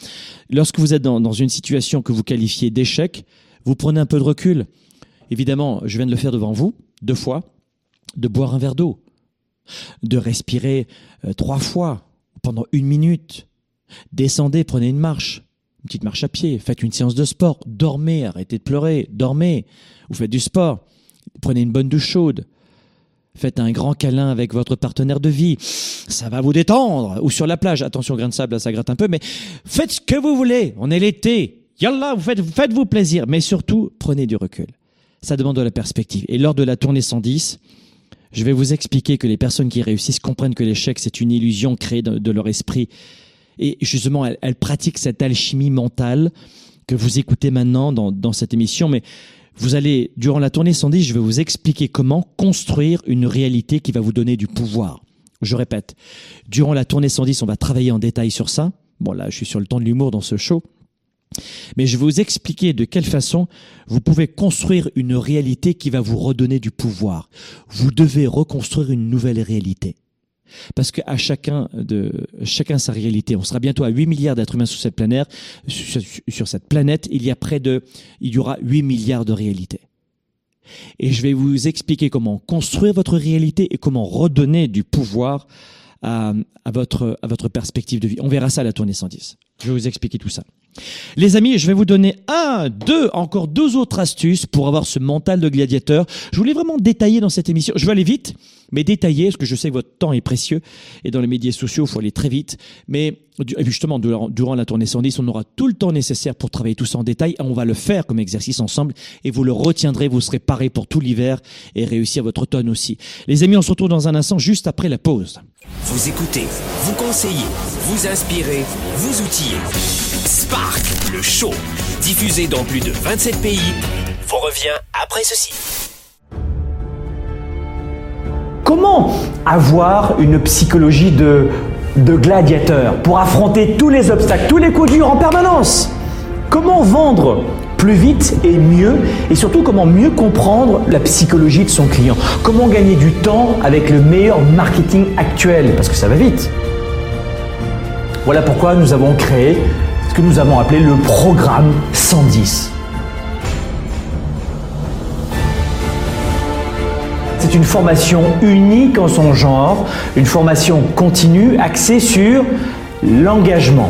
Lorsque vous êtes dans une situation que vous qualifiez d'échec, vous prenez un peu de recul. Évidemment, je viens de le faire devant vous deux fois, de boire un verre d'eau de respirer euh, trois fois pendant une minute. Descendez, prenez une marche, une petite marche à pied, faites une séance de sport, dormez, arrêtez de pleurer, dormez, vous faites du sport, prenez une bonne douche chaude, faites un grand câlin avec votre partenaire de vie, ça va vous détendre, ou sur la plage, attention grain de sable, ça gratte un peu, mais faites ce que vous voulez, on est l'été, yallah, vous faites, faites-vous plaisir, mais surtout, prenez du recul. Ça demande de la perspective. Et lors de la tournée 110, je vais vous expliquer que les personnes qui réussissent comprennent que l'échec, c'est une illusion créée de, leur esprit. Et justement, elles, pratiquent cette alchimie mentale que vous écoutez maintenant dans, dans cette émission. Mais vous allez, durant la tournée 110, je vais vous expliquer comment construire une réalité qui va vous donner du pouvoir. Je répète, durant la tournée 110, on va travailler en détail sur ça. Bon, là, je suis sur le temps de l'humour dans ce show. Mais je vais vous expliquer de quelle façon vous pouvez construire une réalité qui va vous redonner du pouvoir. Vous devez reconstruire une nouvelle réalité. Parce qu'à chacun de chacun sa réalité. On sera bientôt à 8 milliards d'êtres humains sur cette planète. Il y a près de, il y aura 8 milliards de réalités. Et je vais vous expliquer comment construire votre réalité et comment redonner du pouvoir à, à votre, à votre perspective de vie. On verra ça à la tournée 110. Je vais vous expliquer tout ça. Les amis, je vais vous donner un, deux, encore deux autres astuces pour avoir ce mental de gladiateur. Je voulais vraiment détailler dans cette émission. Je vais aller vite, mais détailler, parce que je sais que votre temps est précieux. Et dans les médias sociaux, il faut aller très vite. Mais justement, durant la tournée 110, on aura tout le temps nécessaire pour travailler tout ça en détail. Et on va le faire comme exercice ensemble. Et vous le retiendrez, vous serez paré pour tout l'hiver et réussir votre automne aussi. Les amis, on se retrouve dans un instant, juste après la pause. Vous écoutez, vous conseillez, vous inspirez, vous outillez. Spark, le show, diffusé dans plus de 27 pays, vous revient après ceci. Comment avoir une psychologie de, de gladiateur pour affronter tous les obstacles, tous les coups durs en permanence? Comment vendre plus vite et mieux et surtout comment mieux comprendre la psychologie de son client? Comment gagner du temps avec le meilleur marketing actuel? Parce que ça va vite. Voilà pourquoi nous avons créé ce que nous avons appelé le programme 110. C'est une formation unique en son genre, une formation continue axée sur l'engagement,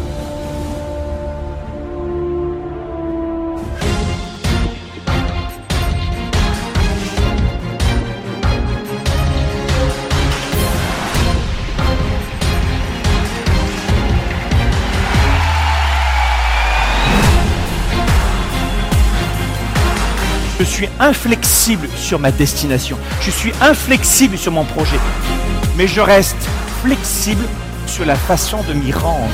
Je suis inflexible sur ma destination. Je suis inflexible sur mon projet. Mais je reste flexible sur la façon de m'y rendre.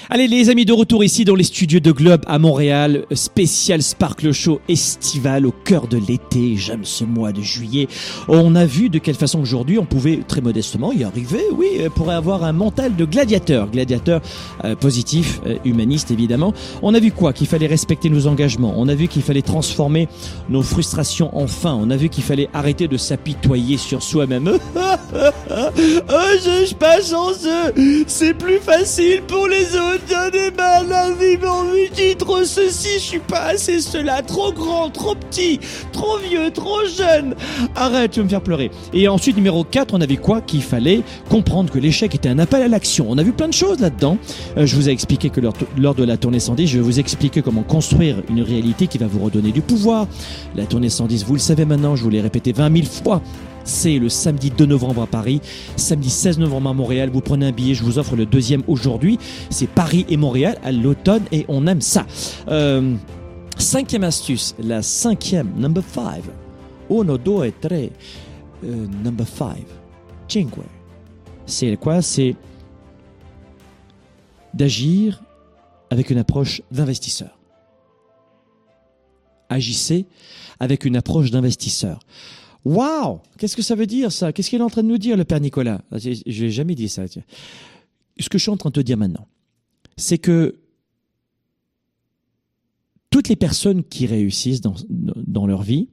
Allez les amis de retour ici dans les studios de Globe à Montréal, spécial Sparkle Show estival au cœur de l'été, j'aime ce mois de juillet. On a vu de quelle façon aujourd'hui on pouvait très modestement y arriver, oui, euh, pour avoir un mental de gladiateur, gladiateur euh, positif, euh, humaniste évidemment. On a vu quoi? Qu'il fallait respecter nos engagements, on a vu qu'il fallait transformer nos frustrations en fin, on a vu qu'il fallait arrêter de s'apitoyer sur soi-même. oh, je suis pas chanceux, c'est plus facile pour les autres. Ai mal la vie, envie dit trop ceci, je suis pas assez cela, trop grand, trop petit, trop vieux, trop jeune. Arrête, tu vas me faire pleurer. Et ensuite, numéro 4, on avait quoi Qu'il fallait comprendre que l'échec était un appel à l'action. On a vu plein de choses là-dedans. Euh, je vous ai expliqué que lors, lors de la tournée 110, je vais vous expliquer comment construire une réalité qui va vous redonner du pouvoir. La tournée 110, vous le savez maintenant, je vous l'ai répété 20 000 fois. C'est le samedi 2 novembre à Paris, samedi 16 novembre à Montréal. Vous prenez un billet, je vous offre le deuxième aujourd'hui. C'est Paris et Montréal à l'automne et on aime ça. Euh, cinquième astuce, la cinquième, number 5. Uno, due, tre. Euh, number 5. Cinque. C'est quoi? C'est d'agir avec une approche d'investisseur. Agissez avec une approche d'investisseur. Waouh! Qu'est-ce que ça veut dire ça? Qu'est-ce qu'il est en train de nous dire le Père Nicolas? Je n'ai jamais dit ça. Ce que je suis en train de te dire maintenant, c'est que toutes les personnes qui réussissent dans, dans leur vie,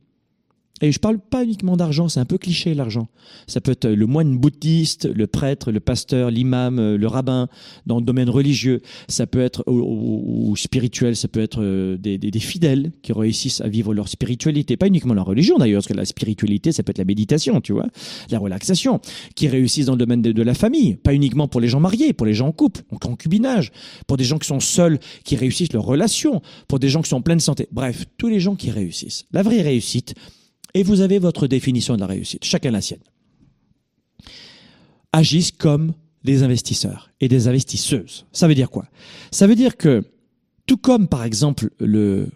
et je parle pas uniquement d'argent, c'est un peu cliché l'argent. Ça peut être le moine bouddhiste, le prêtre, le pasteur, l'imam, euh, le rabbin dans le domaine religieux. Ça peut être ou, ou- ou spirituel, ça peut être euh, des, des- fidèles qui réussissent à vivre leur spiritualité, pas uniquement la religion d'ailleurs, parce que la spiritualité, ça peut être la méditation, tu vois, la relaxation, qui réussissent dans le domaine de, de la famille, pas uniquement pour les gens mariés, pour les gens en couple, en concubinage, pour des gens qui sont seuls, qui réussissent leur relation, pour des gens qui sont en pleine santé. Bref, tous les gens qui réussissent. La vraie réussite, et vous avez votre définition de la réussite, chacun la sienne. Agissent comme des investisseurs et des investisseuses. Ça veut dire quoi? Ça veut dire que, tout comme par exemple le,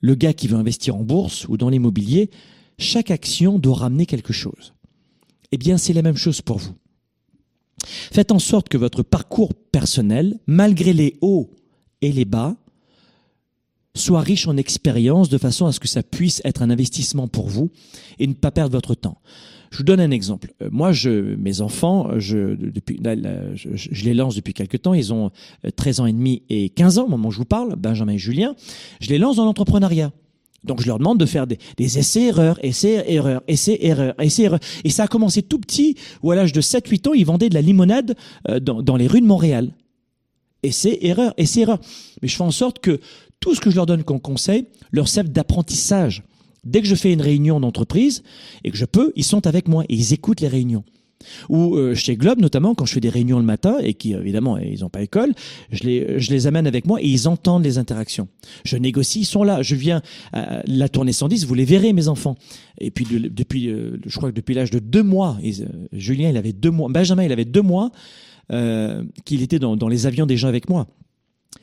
le gars qui veut investir en bourse ou dans l'immobilier, chaque action doit ramener quelque chose. Eh bien, c'est la même chose pour vous. Faites en sorte que votre parcours personnel, malgré les hauts et les bas, soit riche en expérience de façon à ce que ça puisse être un investissement pour vous et ne pas perdre votre temps. Je vous donne un exemple. Euh, Moi, je, mes enfants, je, depuis, je, les lance depuis quelques temps. Ils ont euh, 13 ans et demi et 15 ans au moment où je vous parle, Benjamin et Julien. Je les lance dans l'entrepreneuriat. Donc je leur demande de faire des, des essais-erreurs, essais-erreurs, essais-erreurs, essais-erreurs. Et ça a commencé tout petit, où à l'âge de 7-8 ans, ils vendaient de la limonade euh, dans, dans les rues de Montréal. Essais-erreurs, essais-erreurs. Mais je fais en sorte que tout ce que je leur donne comme conseil leur serve d'apprentissage. Dès que je fais une réunion d'entreprise et que je peux, ils sont avec moi et ils écoutent les réunions. Ou euh, chez Globe notamment, quand je fais des réunions le matin et qui évidemment ils n'ont pas école, je les, je amène avec moi et ils entendent les interactions. Je négocie, ils sont là. Je viens à la tournée 110, vous les verrez mes enfants. Et puis de- depuis, euh, je crois que depuis l'âge de deux mois, euh, Julien il avait deux mois, Benjamin il avait deux mois qu'il était dans, dans les avions déjà avec moi.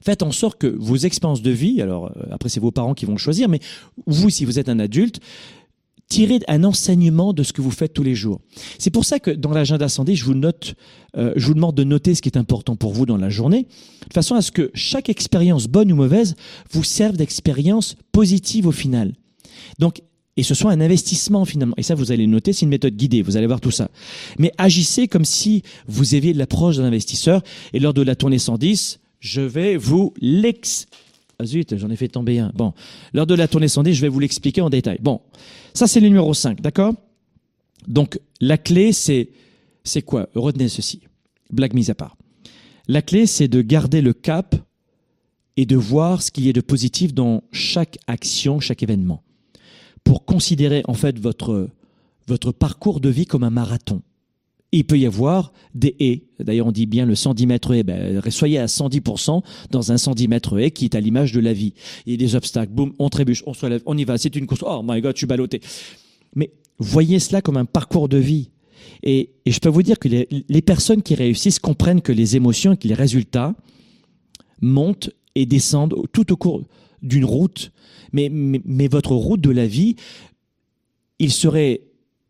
Faites en sorte que vos expériences de vie, alors euh, après c'est vos parents qui vont choisir, mais vous, si vous êtes un adulte, tirez un enseignement de ce que vous faites tous les jours. C'est pour ça que dans l'agenda santé, je vous note, euh, je vous demande de noter ce qui est important pour vous dans la journée, de façon à ce que chaque expérience, bonne ou mauvaise, vous serve d'expérience positive au final. Donc, et ce soit un investissement finalement. Et ça, vous allez le noter, c'est une méthode guidée, vous allez voir tout ça. Mais agissez comme si vous aviez l'approche d'un investisseur. Et lors de la tournée 110, je vais vous l'ex... Ah zut, j'en ai fait tomber un. Bon, lors de la tournée 110, je vais vous l'expliquer en détail. Bon, ça c'est le numéro 5, d'accord? Donc, la clé, c'est... C'est quoi? Retenez ceci. Blague mise à part. La clé, c'est de garder le cap et de voir ce qu'il y a de positif dans chaque action, chaque événement. Pour considérer en fait votre, votre parcours de vie comme un marathon. Il peut y avoir des haies. D'ailleurs, on dit bien le 110 mètres haies. Ben, soyez à 110% dans un 110 mètres haies qui est à l'image de la vie. Il y a des obstacles. Boum, on trébuche, on se relève, on y va. C'est une course. Oh my God, je suis ballotté. Mais voyez cela comme un parcours de vie. Et, je peux vous dire que les, personnes qui réussissent comprennent que les émotions et que les résultats montent et descendent tout au cours d'une route. Mais, mais, votre route de la vie, il serait,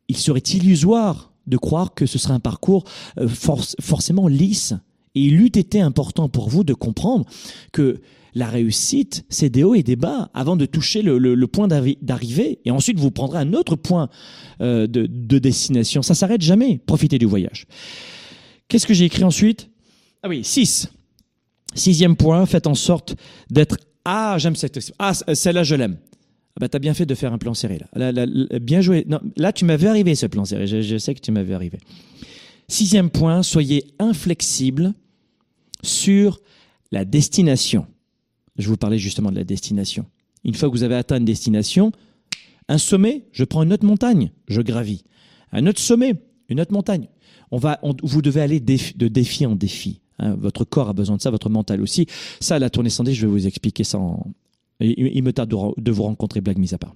il serait illusoire de croire que ce serait un parcours euh, forcément lisse. Et il eût été important pour vous de comprendre que la réussite, c'est des hauts et des bas avant de toucher le, point d'arrivée. Et ensuite, vous prendrez un autre point euh, de, de, destination. Ça s'arrête jamais. Profitez du voyage. Qu'est-ce que j'ai écrit ensuite? Ah oui, 6. Sixième point, faites en sorte d'être ah j'aime cette ah celle-là je l'aime. Ah bah t'as bien fait de faire un plan serré là. bien joué. Non, là tu m'avais arrivé ce plan serré. Je, sais que tu m'avais arrivé. Sixième point, soyez inflexible sur la destination. Je vous parlais justement de la destination. Une fois que vous avez atteint une destination, un sommet, je prends une autre montagne, je gravis. Un autre sommet, une autre montagne. On va, vous devez aller de défi en défi. Hein, votre corps a besoin de ça, votre mental aussi. Ça, la tournée santé, je vais vous expliquer ça. Il, me tarde de, vous rencontrer, blague mise à part.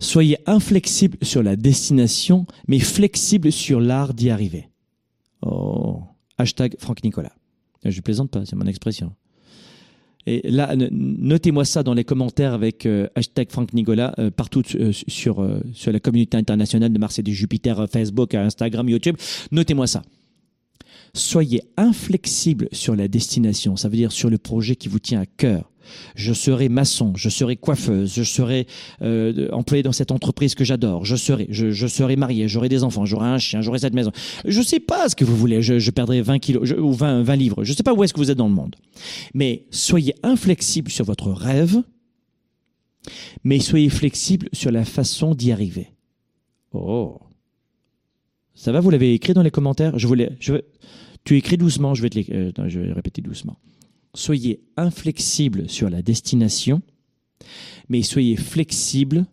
Soyez inflexible sur la destination, mais flexible sur l'art d'y arriver. Oh. Hashtag Franck Nicolas. Je plaisante pas, c'est mon expression. Et là, notez-moi ça dans les commentaires avec euh, hashtag Franck Nicolas euh, partout euh, sur, sur la communauté internationale de Marseille du Jupiter, Facebook, Instagram, YouTube. Notez-moi ça soyez inflexible sur la destination, ça veut dire sur le projet qui vous tient à cœur. Je serai maçon, je serai coiffeuse, je serai euh, employé dans cette entreprise que j'adore, je serai, je, serai marié, j'aurai des enfants, j'aurai un chien, j'aurai cette maison. Je ne sais pas ce que vous voulez, je, perdrai 20 kilos ou 20, 20 livres, je ne sais pas où est-ce que vous êtes dans le monde. Mais soyez inflexible sur votre rêve, mais soyez flexible sur la façon d'y arriver. Oh. Ça va, vous l'avez écrit dans les commentaires? Je voulais, je, tu écris doucement, je vais, te euh, je vais répéter doucement. Soyez inflexible sur la destination, mais soyez flexible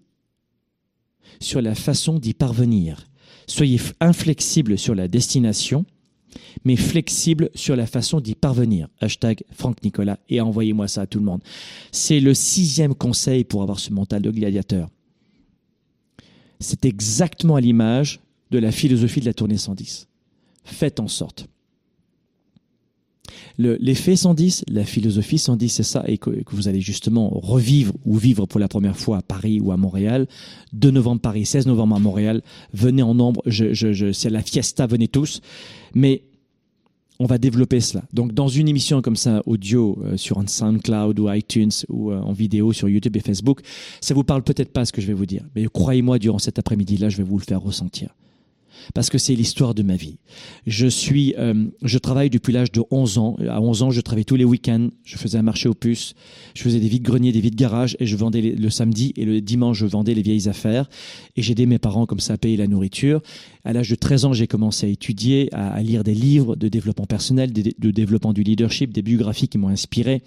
sur la façon d'y parvenir. Soyez inflexible sur la destination, mais flexible sur la façon d'y parvenir. Hashtag Franck Nicolas et envoyez-moi ça à tout le monde. C'est le sixième conseil pour avoir ce mental de gladiateur. C'est exactement à l'image de la philosophie de la tournée 110. Faites en sorte L'effet 110, la philosophie 110, c'est ça, et que, vous allez justement revivre ou vivre pour la première fois à Paris ou à Montréal. 2 novembre Paris, 16 novembre à Montréal. Venez en nombre, je, c'est la fiesta, venez tous. Mais on va développer cela. Donc, dans une émission comme ça, audio, euh, sur un SoundCloud ou iTunes ou euh, en vidéo sur YouTube et Facebook, ça vous parle peut-être pas ce que je vais vous dire. Mais croyez-moi, durant cet après-midi-là, je vais vous le faire ressentir parce que c'est l'histoire de ma vie. Je suis, euh, je travaille depuis l'âge de 11 ans. À 11 ans, je travaillais tous les week-ends. Je faisais un marché aux puces. Je faisais des vides greniers, des vides garages et je vendais le samedi et le dimanche, je vendais les vieilles affaires et j'aidais mes parents comme ça à payer la nourriture. À l'âge de 13 ans, j'ai commencé à étudier, à, lire des livres de développement personnel, de, développement du leadership, des biographies qui m'ont inspiré.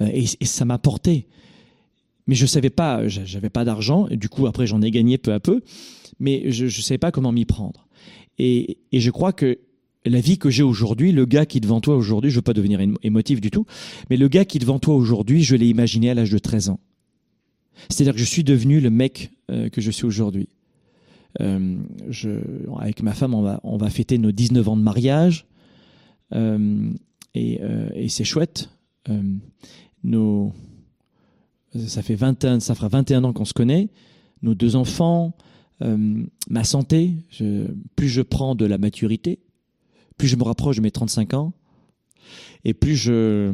Euh, et, ça m'a porté mais je savais pas, j'avais pas d'argent, du coup après j'en ai gagné peu à peu, mais je ne savais pas comment m'y prendre. Et, je crois que la vie que j'ai aujourd'hui, le gars qui est devant toi aujourd'hui, je veux pas devenir émotif du tout, mais le gars qui est devant toi aujourd'hui, je l'ai imaginé à l'âge de 13 ans. C'est-à-dire que je suis devenu le mec euh, que je suis aujourd'hui. Euh, avec ma femme, on va, fêter nos 19 ans de mariage. Euh, et, c'est chouette. Ça fait 21, ça fera 21 ans qu'on se connaît. Nos deux enfants, euh, ma santé, plus je prends de la maturité, plus je me rapproche de mes 35 ans, et plus je,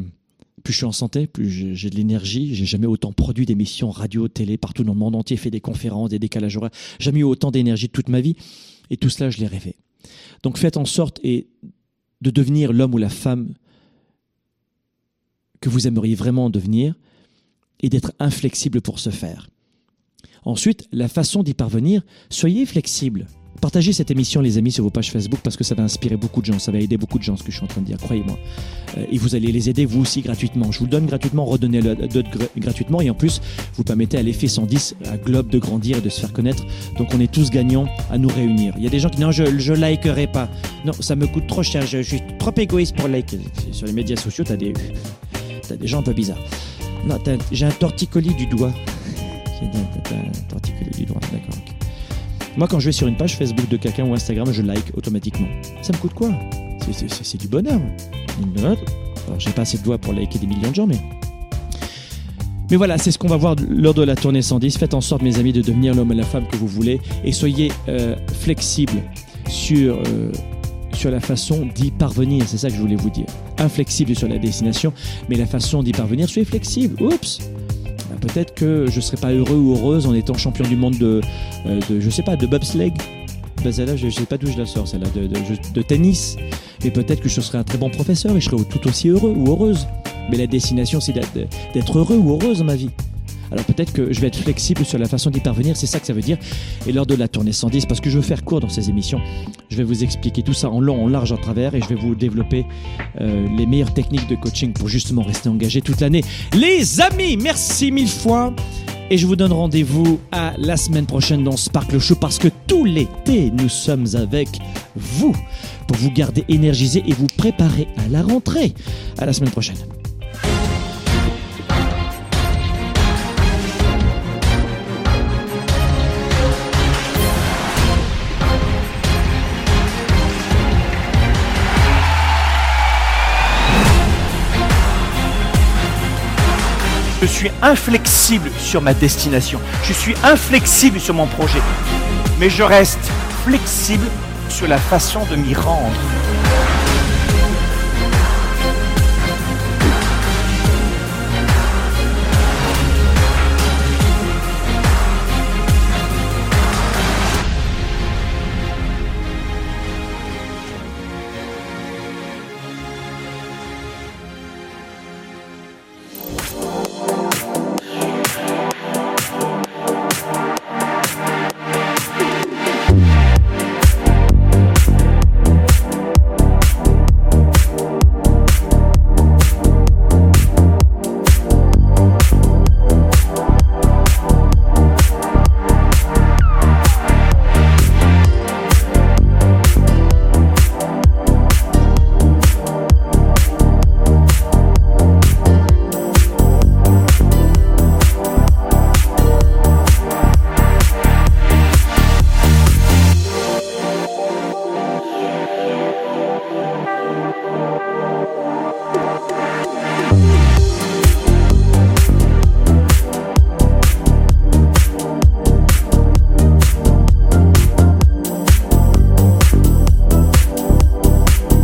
plus je suis en santé, plus j'ai de l'énergie. J'ai jamais autant produit d'émissions radio, télé, partout dans le monde entier, fait des conférences, des décalages horaires. Jamais eu autant d'énergie toute ma vie. Et tout cela, je l'ai rêvé. Donc faites en sorte et de devenir l'homme ou la femme que vous aimeriez vraiment devenir et d'être inflexible pour ce faire. Ensuite, la façon d'y parvenir, soyez flexible. Partagez cette émission, les amis, sur vos pages Facebook parce que ça va inspirer beaucoup de gens, ça va aider beaucoup de gens, ce que je suis en train de dire, croyez-moi. Euh, et vous allez les aider, vous aussi, gratuitement. Je vous le donne gratuitement, redonnez-le gratuitement. Et en plus, vous permettez à l'effet 110, à Globe, de grandir et de se faire connaître. Donc on est tous gagnants à nous réunir. Il y a des gens qui disent non, je, je likerai pas. Non, ça me coûte trop cher, je, suis trop égoïste pour liker. Sur les médias sociaux, t'as des, as des gens un peu bizarres. Non, j'ai un torticolis du doigt. Du doigt, d'accord. Moi, quand je vais sur une page Facebook de quelqu'un ou Instagram, je like automatiquement. Ça me coûte quoi? C'est du bonheur. J'ai pas assez de doigts pour liker des millions de gens, mais. Mais voilà, c'est ce qu'on va voir lors de la tournée 110. Faites en sorte, mes amis, de devenir l'homme et la femme que vous voulez et soyez euh, flexibles sur, euh, sur la façon d'y parvenir. C'est ça que je voulais vous dire. Inflexible sur la destination, mais la façon d'y parvenir, soyez flexible. Oups! Peut-être que je ne serais pas heureux ou heureuse en étant champion du monde de, euh, de je sais pas, de bobsleigh. Ben celle-là, je ne sais pas d'où je la sors, celle-là, de, de, tennis. Et peut-être que je serais un très bon professeur et je serais tout aussi heureux ou heureuse. Mais la destination, c'est d'être heureux ou heureuse dans ma vie. Alors peut-être que je vais être flexible sur la façon d'y parvenir, c'est ça que ça veut dire. Et lors de la tournée 110, parce que je veux faire court dans ces émissions, je vais vous expliquer tout ça en long, en large, en travers, et je vais vous développer euh, les meilleures techniques de coaching pour justement rester engagé toute l'année. Les amis, merci mille fois. Et je vous donne rendez-vous à la semaine prochaine dans Sparkle Show parce que tout l'été, nous sommes avec vous pour vous garder énergisé et vous préparer à la rentrée. À la semaine prochaine. Je suis inflexible sur ma destination. Je suis inflexible sur mon projet. Mais je reste flexible sur la façon de m'y rendre.